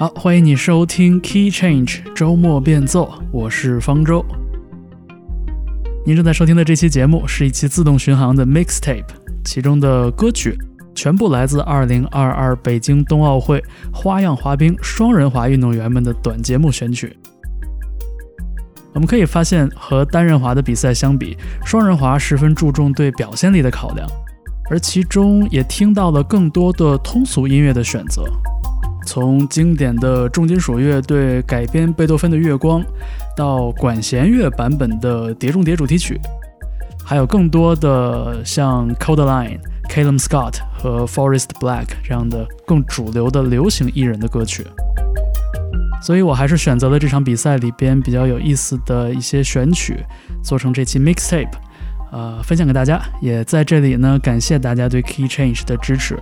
好，欢迎你收听 Key Change 周末变奏，我是方舟。您正在收听的这期节目是一期自动巡航的 Mixtape，其中的歌曲全部来自2022北京冬奥会花样滑冰双人滑运动员们的短节目选曲。我们可以发现，和单人滑的比赛相比，双人滑十分注重对表现力的考量，而其中也听到了更多的通俗音乐的选择。从经典的重金属乐队改编贝多芬的《月光》，到管弦乐版本的《碟中谍》主题曲，还有更多的像 Coldline、Calum Scott 和 Forest Black 这样的更主流的流行艺人的歌曲。所以我还是选择了这场比赛里边比较有意思的一些选曲，做成这期 mixtape，呃，分享给大家。也在这里呢，感谢大家对 Key Change 的支持。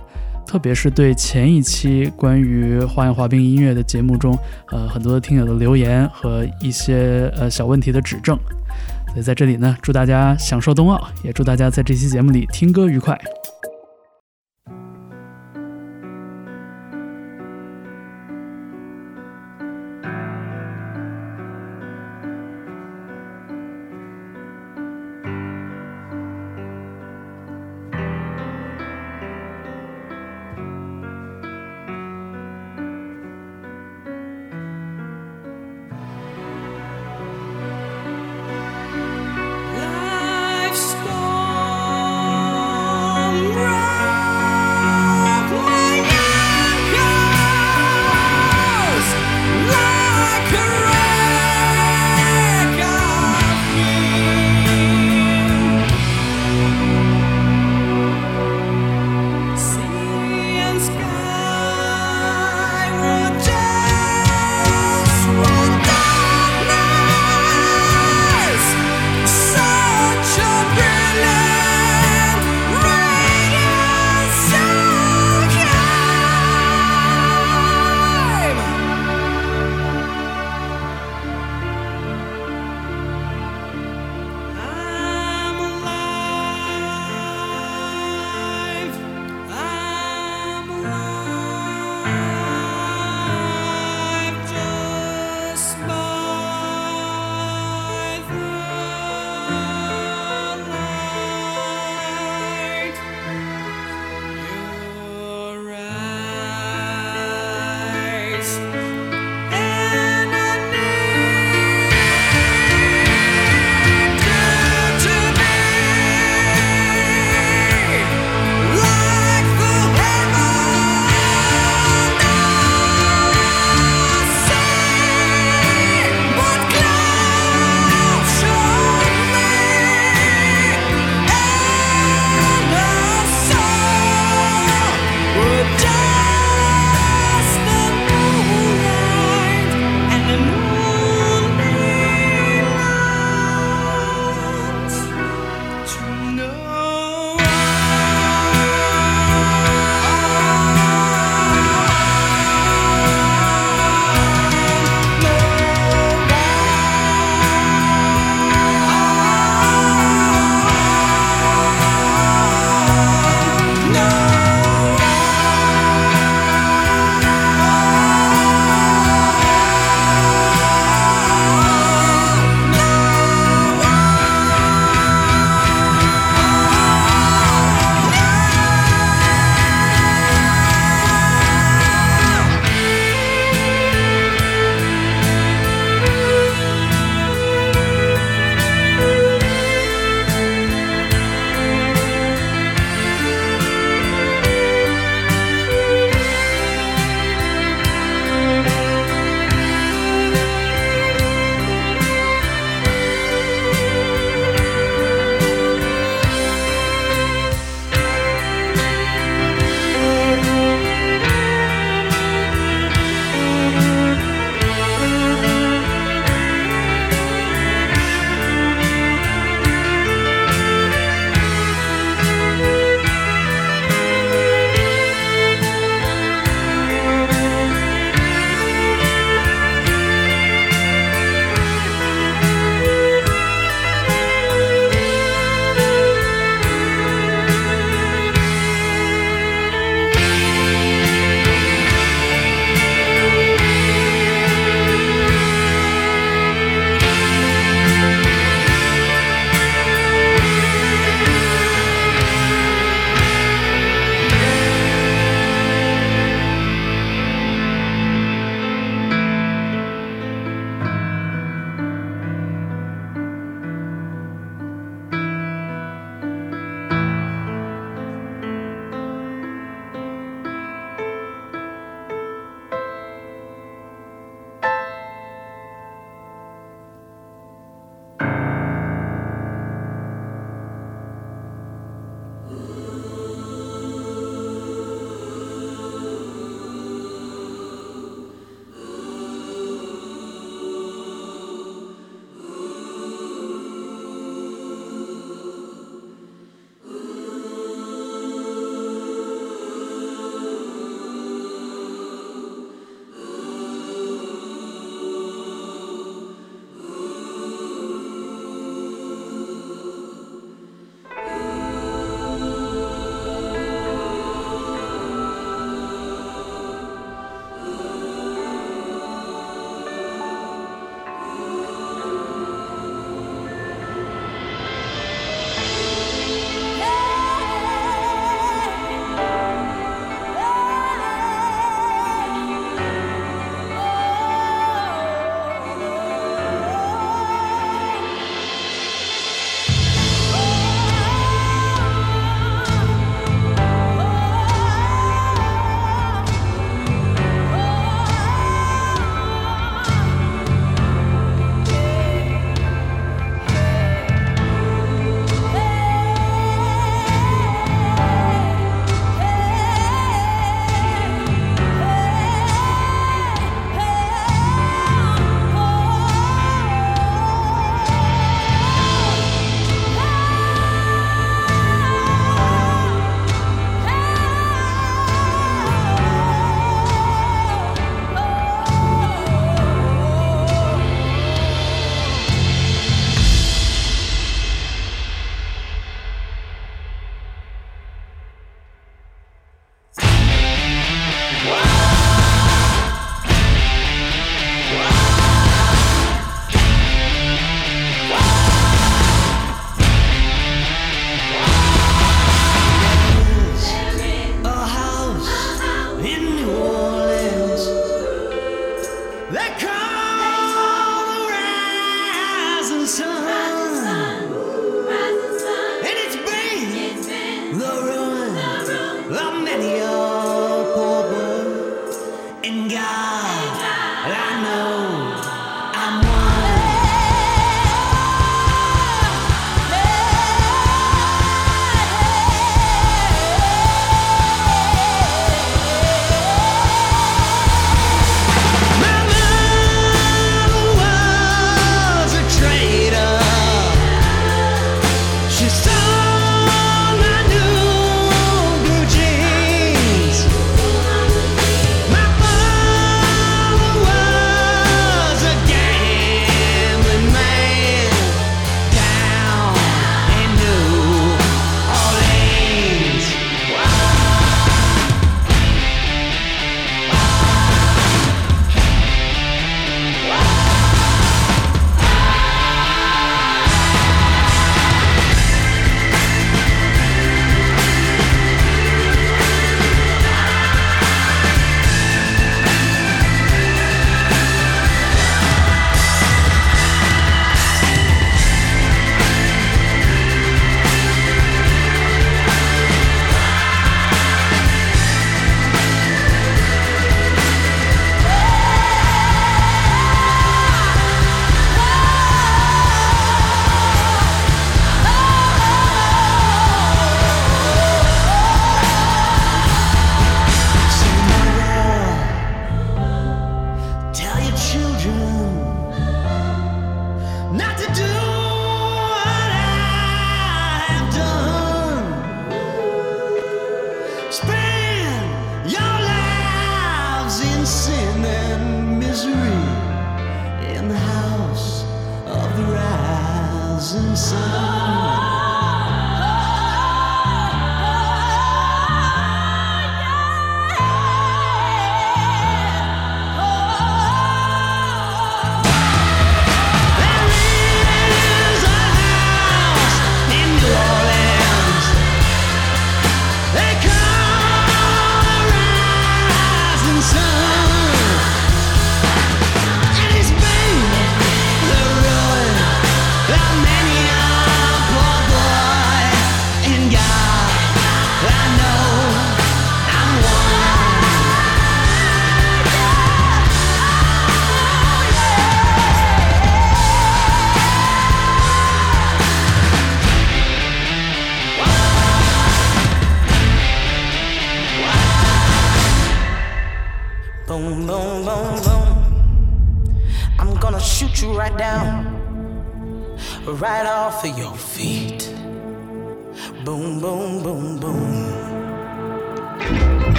特别是对前一期关于花样滑冰音乐的节目中，呃，很多的听友的留言和一些呃小问题的指正，所以在这里呢，祝大家享受冬奥，也祝大家在这期节目里听歌愉快。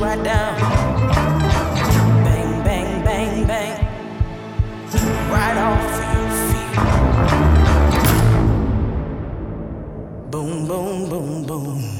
right down. Bang, bang, bang, bang. Right off your feet. Boom, boom, boom, boom.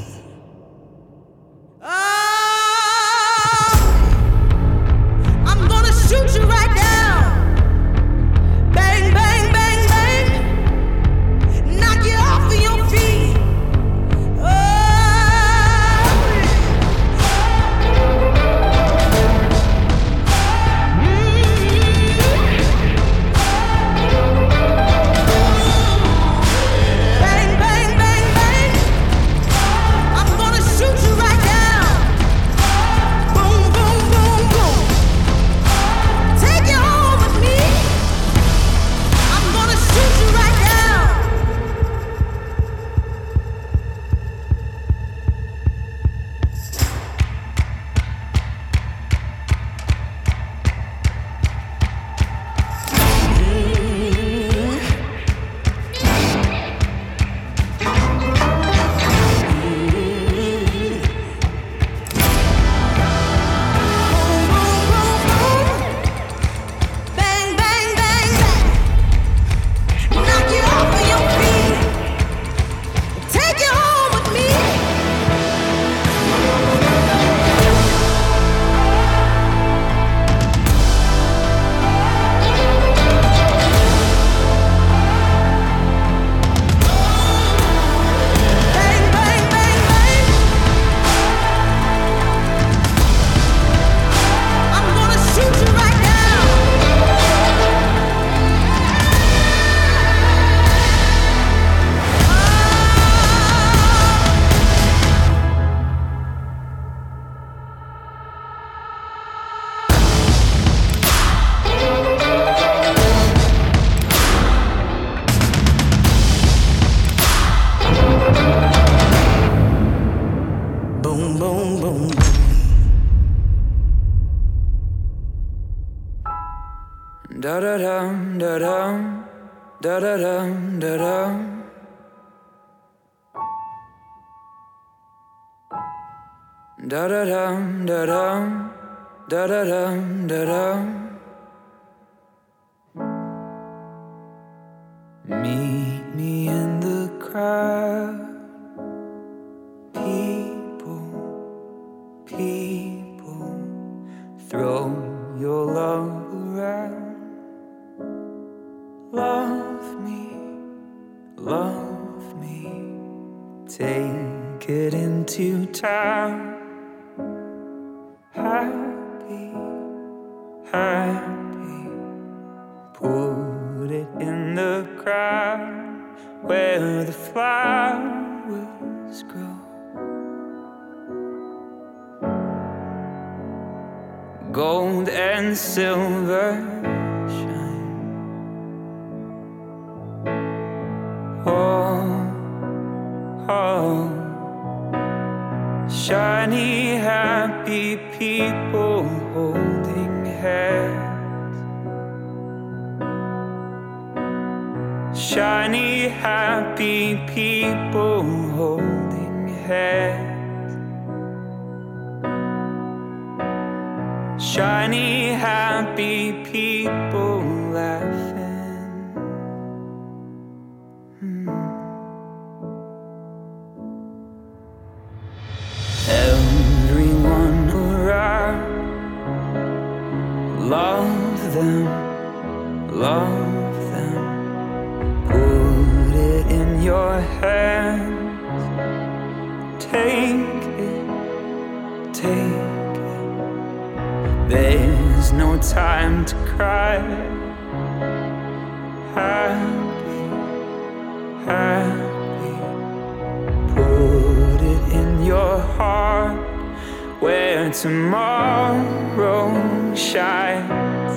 da da da da Da da da da da da da da da da Meet me in the crowd. People, people, throw your love around. Love. Love me, take it into town. Happy, happy, put it in the ground where the flowers grow. Gold and silver Shiny, happy people holding hands. Shiny, happy people holding hands. Shiny, happy people laughing. Time to cry. Happy, happy. Put it in your heart where tomorrow shines.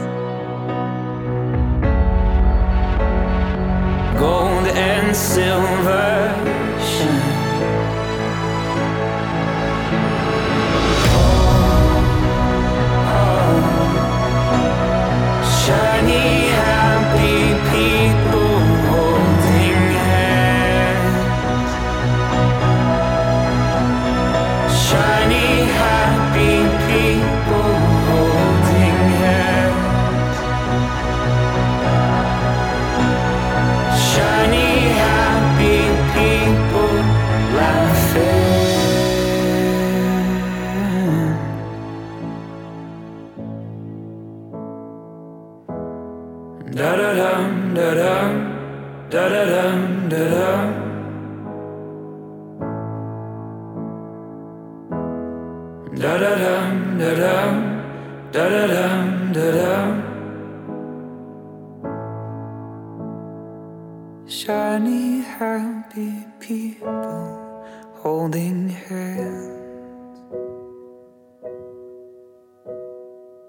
Gold and silver Shiny happy people holding hands.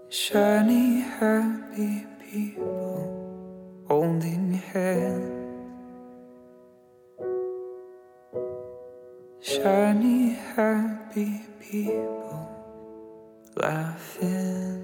Shiny happy people holding hands. Shiny happy people laughing.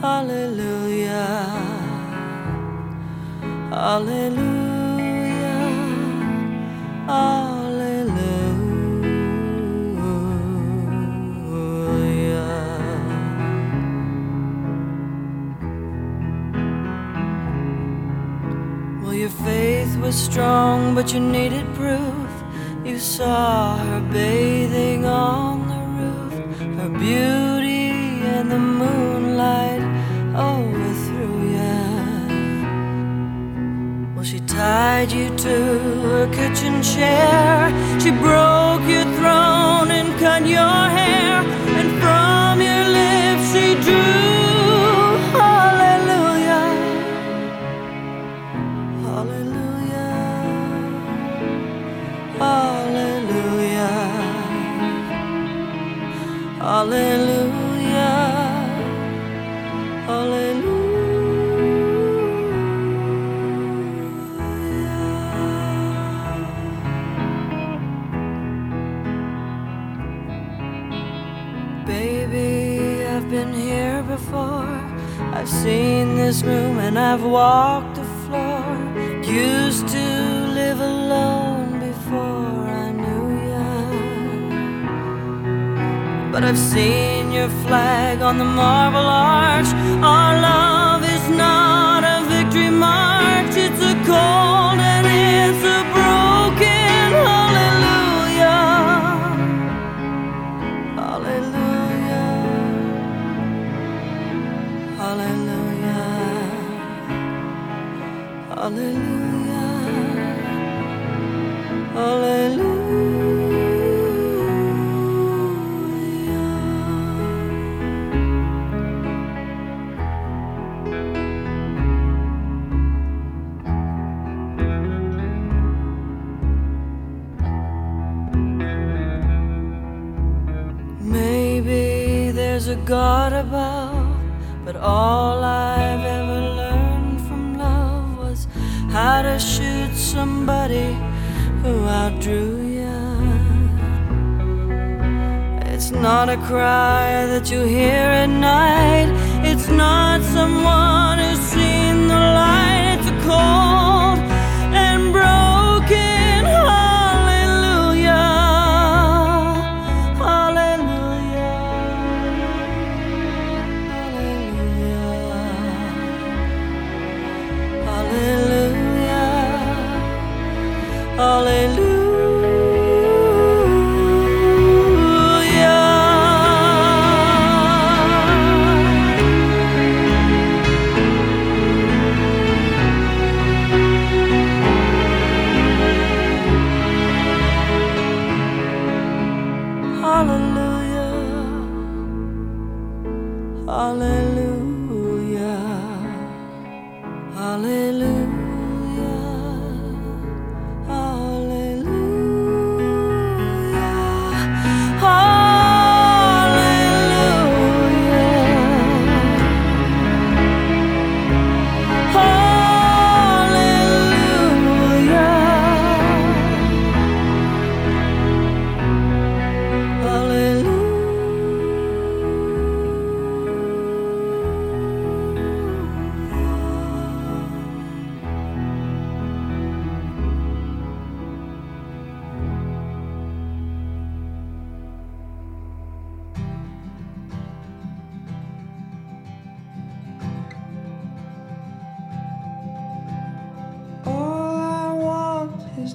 Hallelujah. Hallelujah. Hallelujah. Well, your faith was strong, but you needed proof. You saw her bathing on the roof, her beauty and the moonlight overthrew ya. Well, she tied you to her kitchen chair. She broke your throne and cut your hair, and from your lips she drew hallelujah. Hallelujah. Hallelujah. Hallelujah. This room and I've walked the floor. Used to live alone before I knew ya. But I've seen your flag on the marble arch. Our love is not a victory march, it's a cold and it's a Hallelujah. Hallelujah. Maybe there's a God above, but all I've somebody who outdrew you. It's not a cry that you hear at night, it's not someone who's seen the light, it's a cold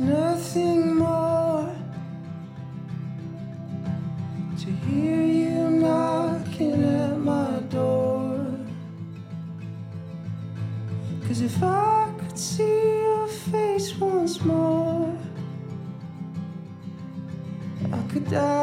nothing more to hear you knocking at my door. Cause if I could see your face once more, I could die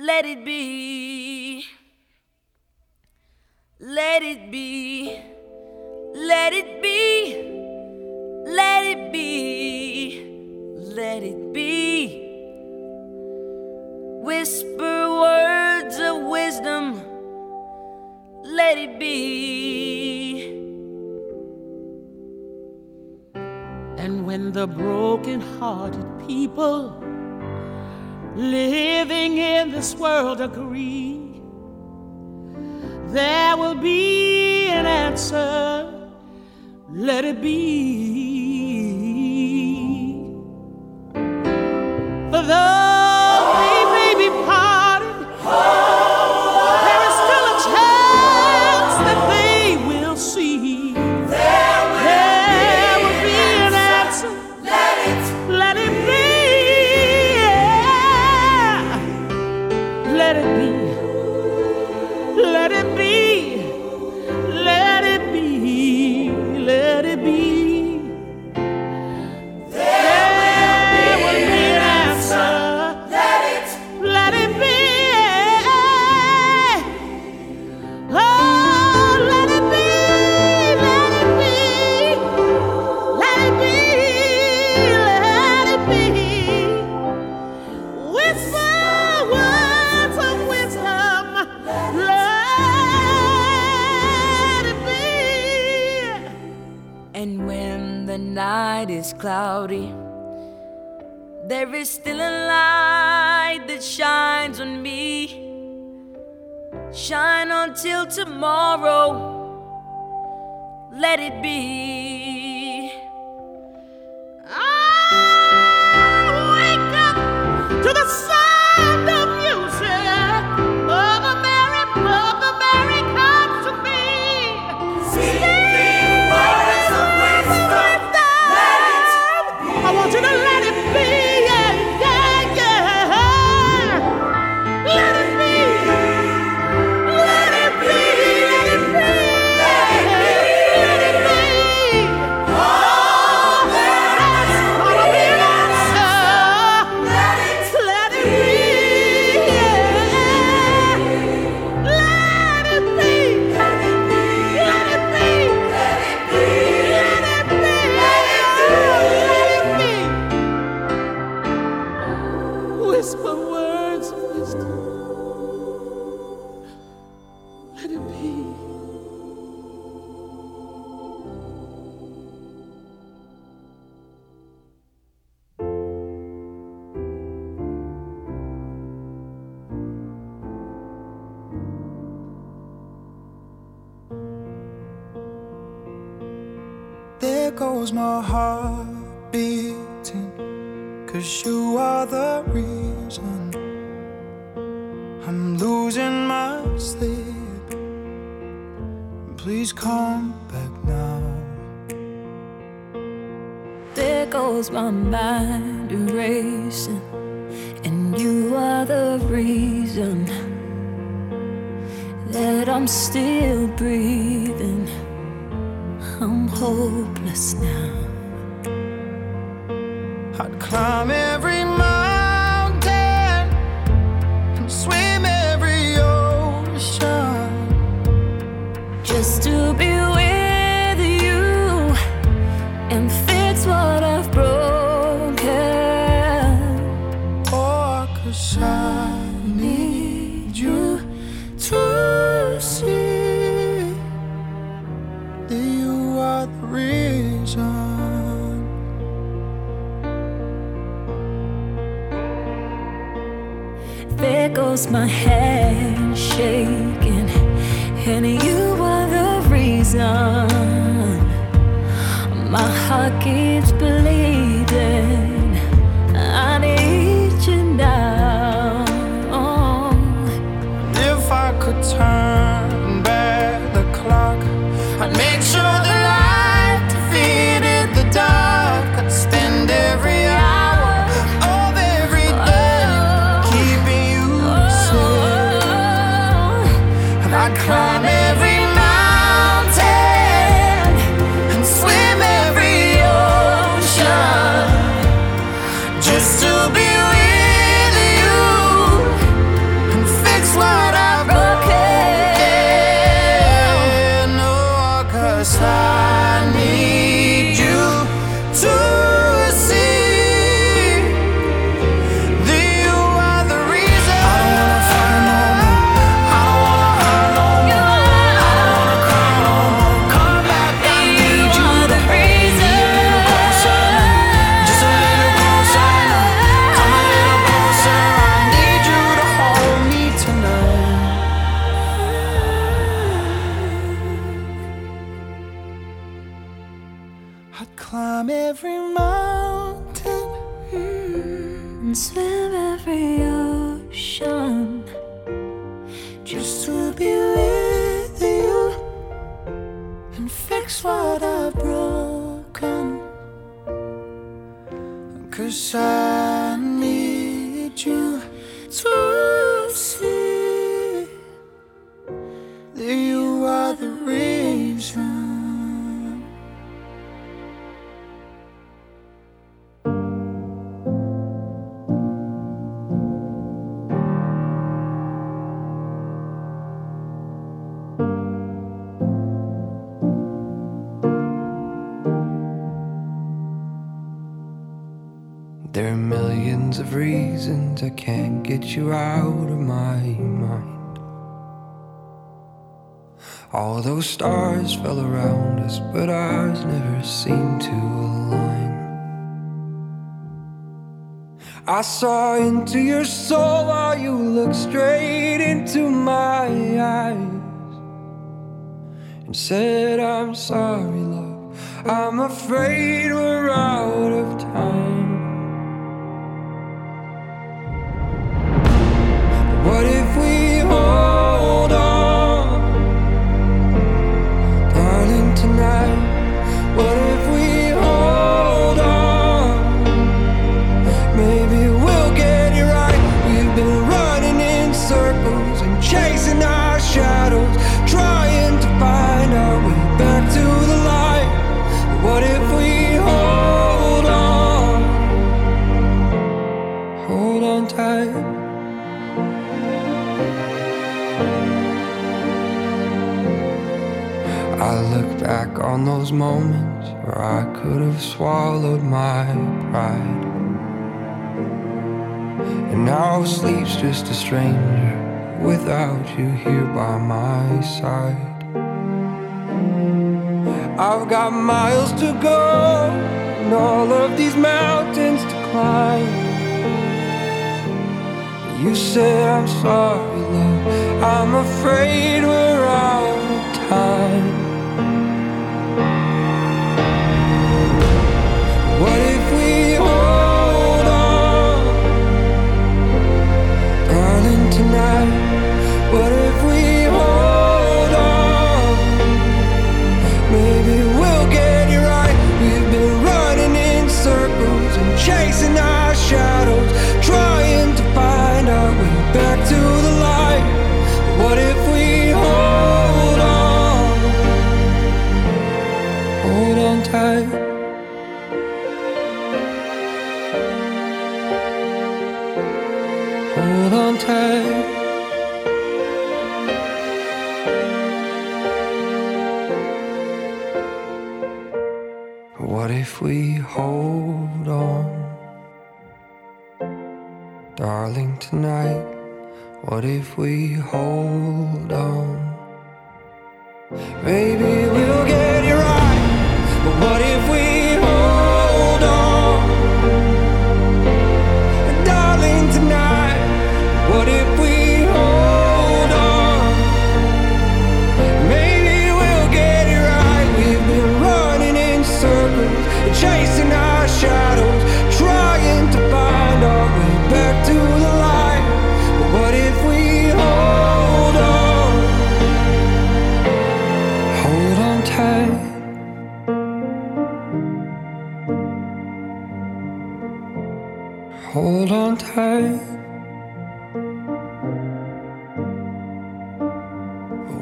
Let it be. Let it be. Let it be. Let it be. Let it be. Whisper words of wisdom. Let it be. And when the broken-hearted people living in this world agree, there will be an answer. Let it be. Tomorrow. Let it be. I wake up to the sound of music. Mother Mary, Mother Mary to me. Words of wisdom. I want you to My hand shaking, and you are the reason. My heart keeps Cause I need you to see reasons I can't get you out of my mind. All those stars fell around us, but ours never seemed to align. I saw into your soul while you looked straight into my eyes and said, I'm sorry, love. I'm afraid we're out of time. On those moments where I could have swallowed my pride. And now sleep's just a stranger without you here by my side. I've got miles to go and all of these mountains to climb. You said I'm sorry, love. I'm afraid we're out of time. What if we hold on? Maybe Hold on tight.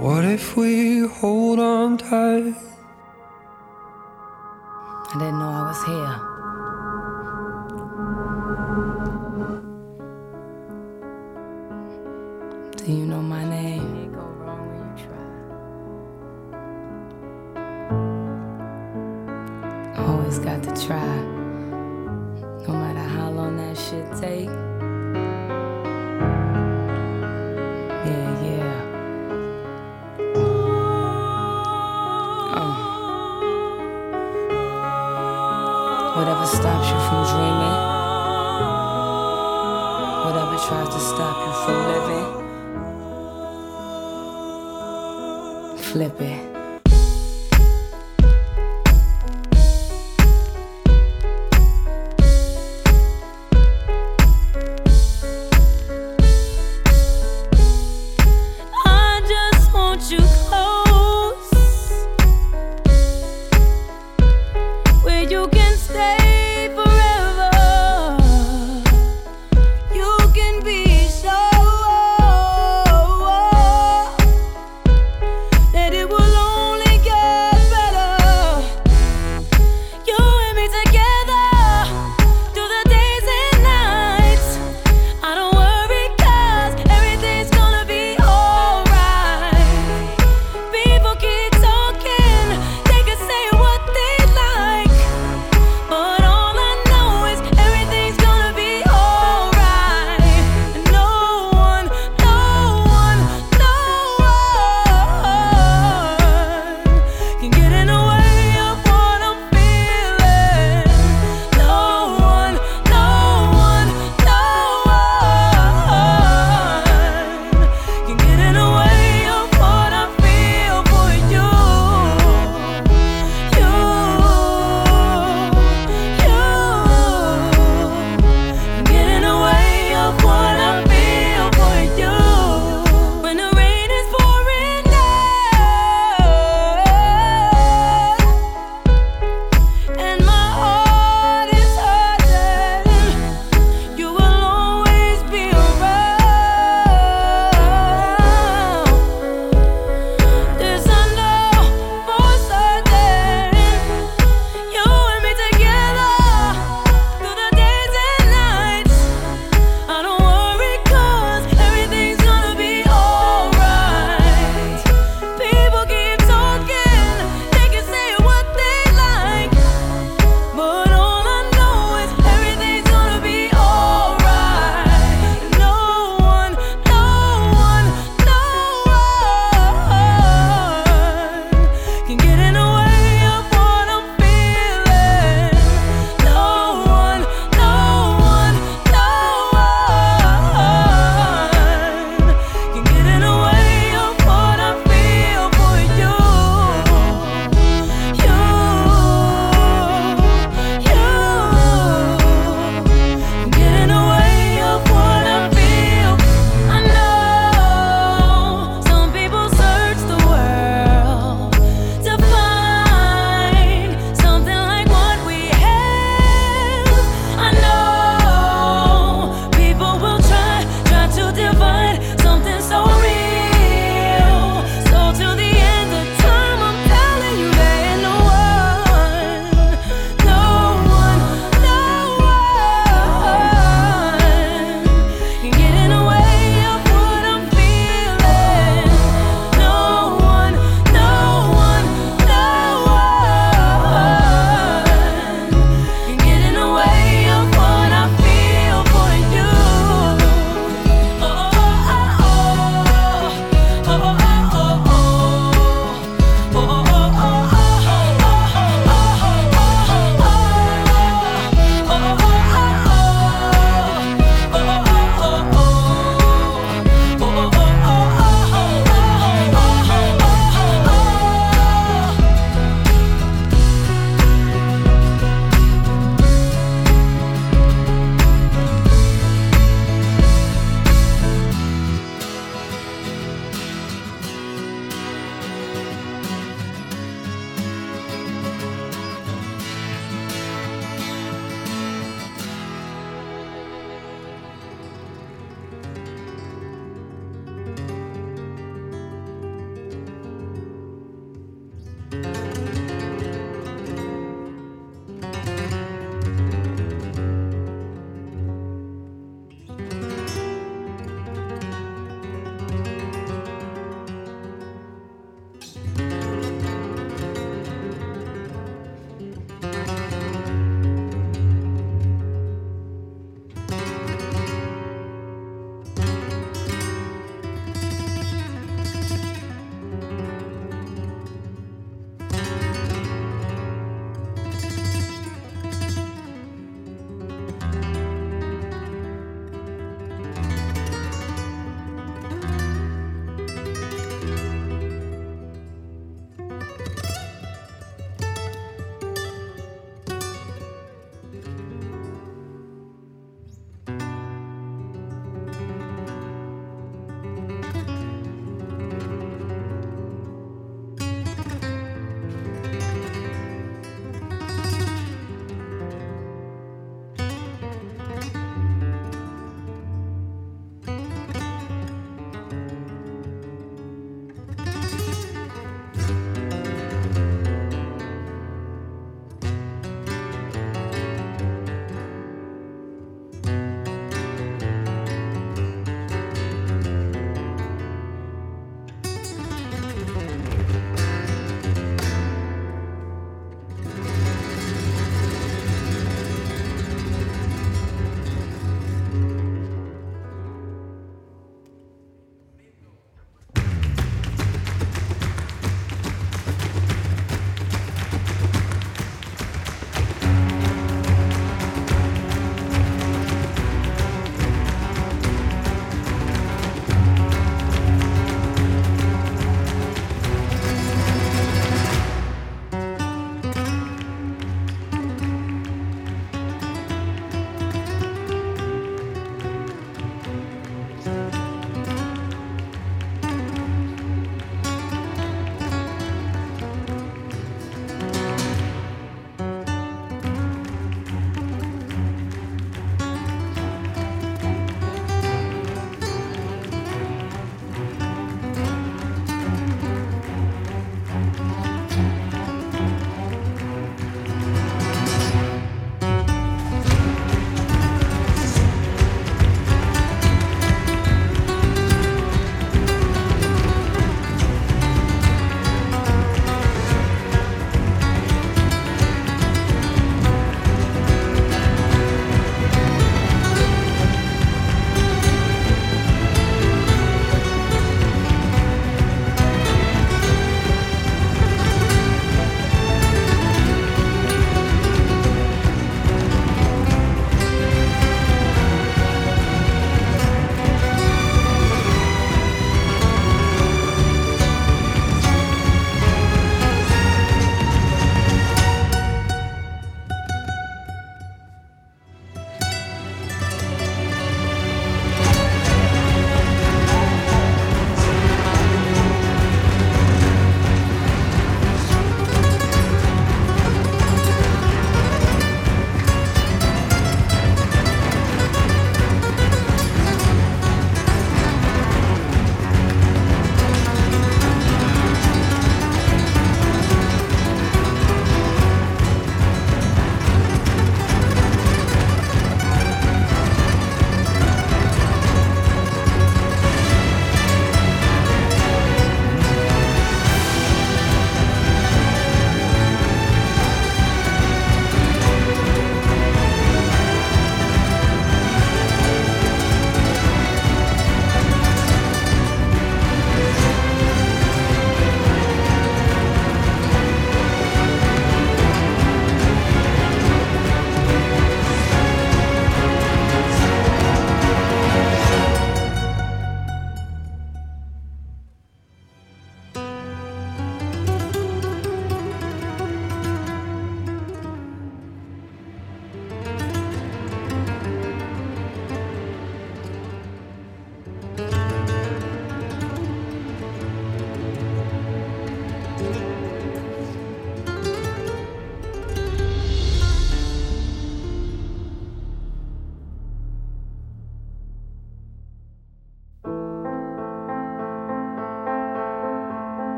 What if we hold on tight?